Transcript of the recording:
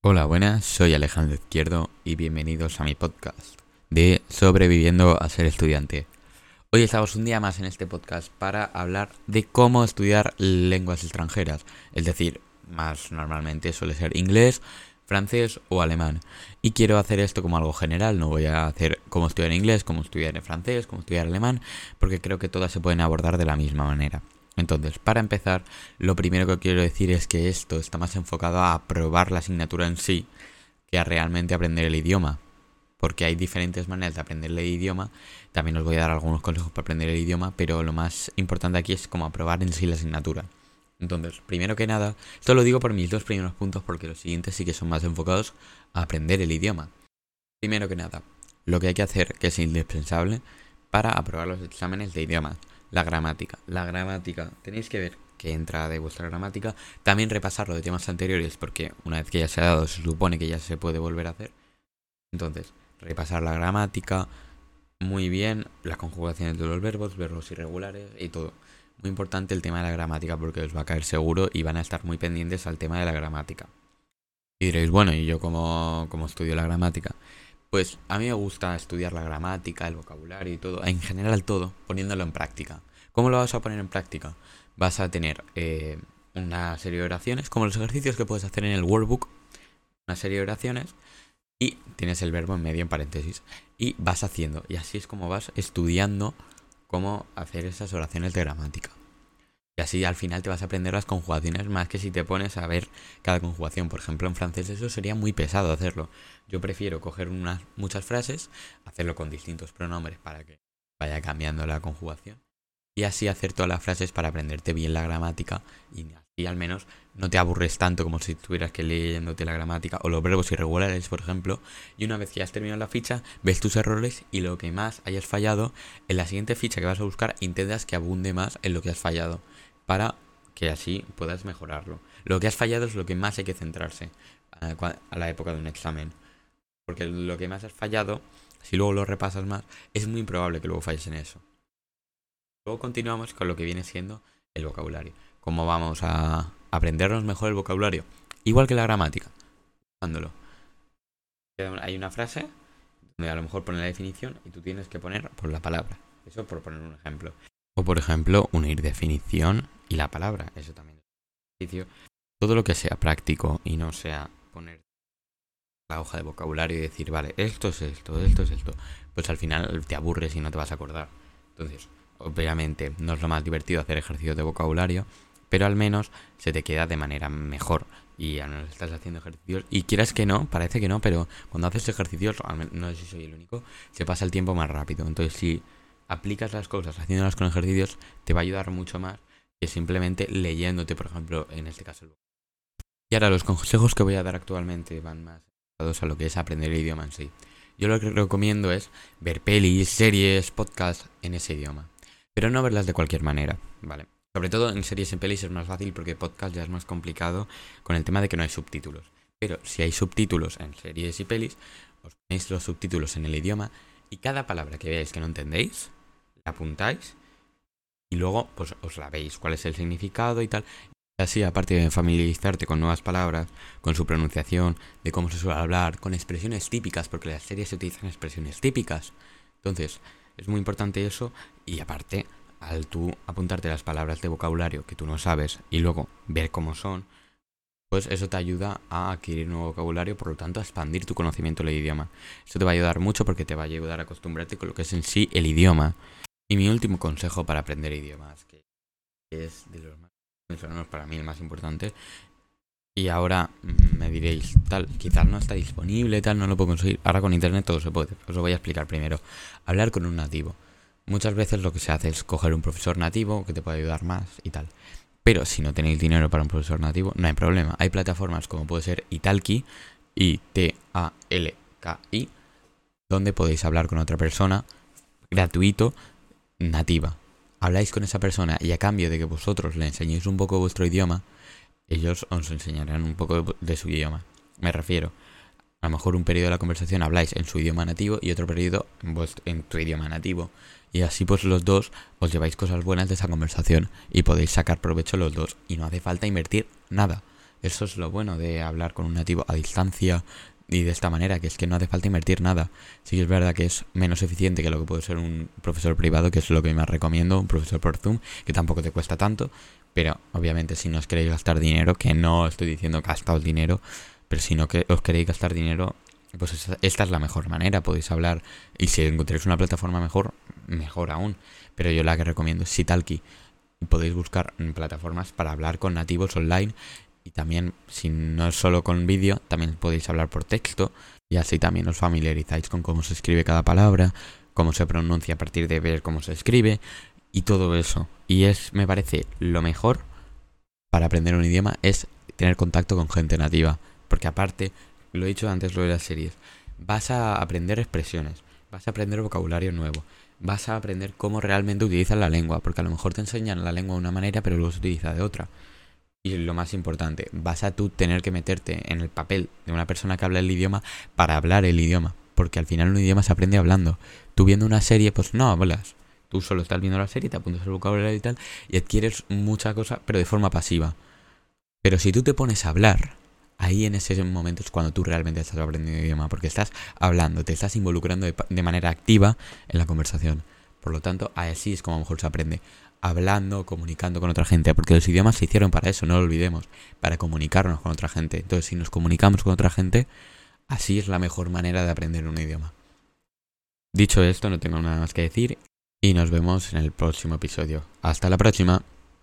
Hola, buenas, soy Alejandro Izquierdo y bienvenidos a mi podcast de Sobreviviendo a ser estudiante. Hoy estamos un día más en este podcast para hablar de cómo estudiar lenguas extranjeras, es decir, más normalmente suele ser inglés, francés o alemán. Y quiero hacer esto como algo general, no voy a hacer cómo estudiar inglés, cómo estudiar en francés, cómo estudiar alemán, porque creo que todas se pueden abordar de la misma manera. Entonces, para empezar, lo primero que quiero decir es que esto está más enfocado a probar la asignatura en sí que a realmente aprender el idioma. Porque hay diferentes maneras de aprender el idioma. También os voy a dar algunos consejos para aprender el idioma, pero lo más importante aquí es como aprobar en sí la asignatura. Entonces, primero que nada, esto lo digo por mis dos primeros puntos porque los siguientes sí que son más enfocados a aprender el idioma. Primero que nada, lo que hay que hacer, que es indispensable, para aprobar los exámenes de idioma la gramática. La gramática, tenéis que ver que entra de vuestra gramática. También repasar lo de temas anteriores, porque una vez que ya se ha dado, se supone que ya se puede volver a hacer. Entonces, repasar la gramática muy bien, las conjugaciones de los verbos, verbos irregulares y todo. Muy importante el tema de la gramática porque os va a caer seguro y van a estar muy pendientes al tema de la gramática. Y diréis, bueno, ¿y yo cómo, cómo estudio la gramática? Pues a mí me gusta estudiar la gramática, el vocabulario y todo, en general todo, poniéndolo en práctica. ¿Cómo lo vas a poner en práctica? Vas a tener eh, una serie de oraciones, como los ejercicios que puedes hacer en el workbook, una serie de oraciones, y tienes el verbo en medio en paréntesis, y vas haciendo, y así es como vas estudiando cómo hacer esas oraciones de gramática. Y así al final te vas a aprender las conjugaciones más que si te pones a ver cada conjugación. Por ejemplo, en francés eso sería muy pesado hacerlo. Yo prefiero coger unas muchas frases, hacerlo con distintos pronombres para que vaya cambiando la conjugación. Y así hacer todas las frases para aprenderte bien la gramática y así al menos no te aburres tanto como si estuvieras que leyéndote la gramática o los verbos irregulares, por ejemplo. Y una vez que has terminado la ficha, ves tus errores y lo que más hayas fallado, en la siguiente ficha que vas a buscar intentas que abunde más en lo que has fallado para que así puedas mejorarlo. Lo que has fallado es lo que más hay que centrarse a la época de un examen. Porque lo que más has fallado, si luego lo repasas más, es muy improbable que luego falles en eso. Luego continuamos con lo que viene siendo el vocabulario. ¿Cómo vamos a aprendernos mejor el vocabulario? Igual que la gramática. Usándolo. Hay una frase donde a lo mejor pone la definición y tú tienes que poner por la palabra. Eso por poner un ejemplo. O por ejemplo, unir definición y la palabra. Eso también es Todo lo que sea práctico y no sea poner la hoja de vocabulario y decir, vale, esto es esto, esto es esto. Pues al final te aburres y no te vas a acordar. Entonces, obviamente, no es lo más divertido hacer ejercicios de vocabulario, pero al menos se te queda de manera mejor. Y ya no estás haciendo ejercicios. Y quieras que no, parece que no, pero cuando haces ejercicios, no sé si soy el único, se pasa el tiempo más rápido. Entonces, si aplicas las cosas haciéndolas con ejercicios, te va a ayudar mucho más que simplemente leyéndote, por ejemplo, en este caso. Y ahora los consejos que voy a dar actualmente van más a lo que es aprender el idioma en sí. Yo lo que recomiendo es ver pelis, series, podcasts en ese idioma. Pero no verlas de cualquier manera, ¿vale? Sobre todo en series y pelis es más fácil porque podcast ya es más complicado con el tema de que no hay subtítulos. Pero si hay subtítulos en series y pelis, os ponéis los subtítulos en el idioma y cada palabra que veáis que no entendéis, apuntáis y luego pues os la veis, cuál es el significado y tal. Así, aparte de familiarizarte con nuevas palabras, con su pronunciación, de cómo se suele hablar, con expresiones típicas, porque las series se utilizan expresiones típicas. Entonces, es muy importante eso y aparte, al tú apuntarte las palabras de vocabulario que tú no sabes y luego ver cómo son, pues eso te ayuda a adquirir nuevo vocabulario, por lo tanto a expandir tu conocimiento del idioma. Eso te va a ayudar mucho porque te va a ayudar a acostumbrarte con lo que es en sí el idioma. Y mi último consejo para aprender idiomas, que es de los más para mí el más importante. Y ahora mm, me diréis, tal, quizás no está disponible, tal, no lo puedo conseguir. Ahora con internet todo se puede. Os lo voy a explicar primero. Hablar con un nativo. Muchas veces lo que se hace es coger un profesor nativo que te puede ayudar más y tal. Pero si no tenéis dinero para un profesor nativo, no hay problema. Hay plataformas como puede ser Italki, I-T-A-L-K-I, donde podéis hablar con otra persona gratuito nativa. Habláis con esa persona y a cambio de que vosotros le enseñéis un poco vuestro idioma, ellos os enseñarán un poco de su idioma. Me refiero, a lo mejor un periodo de la conversación habláis en su idioma nativo y otro periodo en, en tu idioma nativo. Y así pues los dos os lleváis cosas buenas de esa conversación y podéis sacar provecho los dos y no hace falta invertir nada. Eso es lo bueno de hablar con un nativo a distancia y de esta manera, que es que no hace falta invertir nada. Sí que es verdad que es menos eficiente que lo que puede ser un profesor privado, que es lo que más recomiendo, un profesor por Zoom, que tampoco te cuesta tanto, pero obviamente si no os queréis gastar dinero, que no estoy diciendo gastaos dinero, pero si no que os queréis gastar dinero, pues esta es la mejor manera, podéis hablar y si encontréis una plataforma mejor, mejor aún. Pero yo la que recomiendo es Sitalki. Podéis buscar plataformas para hablar con nativos online y también, si no es solo con vídeo, también podéis hablar por texto y así también os familiarizáis con cómo se escribe cada palabra, cómo se pronuncia a partir de ver cómo se escribe y todo eso. Y es, me parece, lo mejor para aprender un idioma es tener contacto con gente nativa. Porque aparte, lo he dicho antes lo de las series, vas a aprender expresiones, vas a aprender vocabulario nuevo, vas a aprender cómo realmente utilizan la lengua, porque a lo mejor te enseñan la lengua de una manera, pero luego se utiliza de otra. Y lo más importante, vas a tú tener que meterte en el papel de una persona que habla el idioma para hablar el idioma. Porque al final un idioma se aprende hablando. Tú viendo una serie, pues no hablas. Tú solo estás viendo la serie, te apuntas el vocabulario y tal, y adquieres mucha cosa, pero de forma pasiva. Pero si tú te pones a hablar, ahí en ese momento es cuando tú realmente estás aprendiendo idioma, porque estás hablando, te estás involucrando de, de manera activa en la conversación. Por lo tanto, así es como mejor se aprende hablando, comunicando con otra gente, porque los idiomas se hicieron para eso, no lo olvidemos, para comunicarnos con otra gente. Entonces, si nos comunicamos con otra gente, así es la mejor manera de aprender un idioma. Dicho esto, no tengo nada más que decir y nos vemos en el próximo episodio. Hasta la próxima.